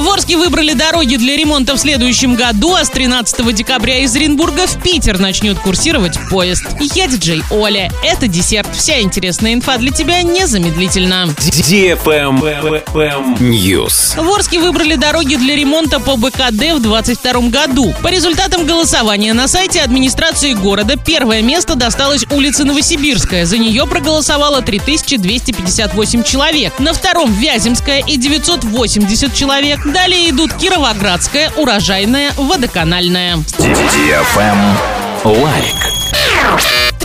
В Орске выбрали дороги для ремонта в следующем году, а с 13 декабря из Оренбурга в Питер начнет курсировать поезд. Я диджей Оля. Это десерт. Вся интересная инфа для тебя незамедлительно. News. В Орске выбрали дороги для ремонта по БКД в 2022 году. По результатам голосования на сайте администрации города первое место досталось улице Новосибирская. За нее проголосовало 3258 человек. На втором Вяземская и 980 человек. Далее идут Кировоградская, Урожайная, Водоканальная. Лайк.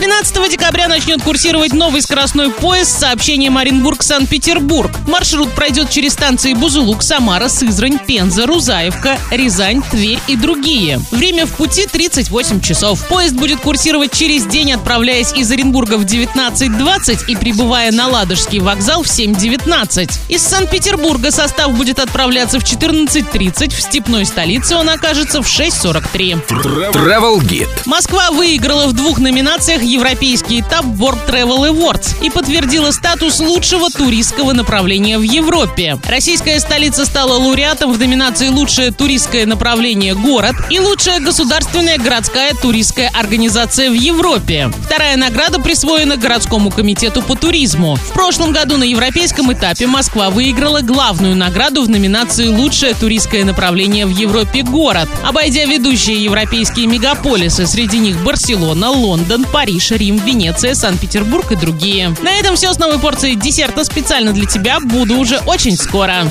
13 декабря начнет курсировать новый скоростной поезд с сообщением Оренбург-Санкт-Петербург. Маршрут пройдет через станции Бузулук, Самара, Сызрань, Пенза, Рузаевка, Рязань, Тверь и другие. Время в пути 38 часов. Поезд будет курсировать через день, отправляясь из Оренбурга в 19.20 и прибывая на Ладожский вокзал в 7.19. Из Санкт-Петербурга состав будет отправляться в 14.30, в степной столице он окажется в 6.43. Travel Guide. Москва выиграла в двух номинациях европейский этап World Travel Awards и подтвердила статус лучшего туристского направления в Европе. Российская столица стала лауреатом в номинации «Лучшее туристское направление город» и «Лучшая государственная городская туристская организация в Европе». Вторая награда присвоена городскому комитету по туризму. В прошлом году на европейском этапе Москва выиграла главную награду в номинации «Лучшее туристское направление в Европе город», обойдя ведущие европейские мегаполисы, среди них Барселона, Лондон, Париж, Рим, Венеция, Санкт-Петербург и другие. На этом все с новой порцией десерта специально для тебя. Буду уже очень скоро.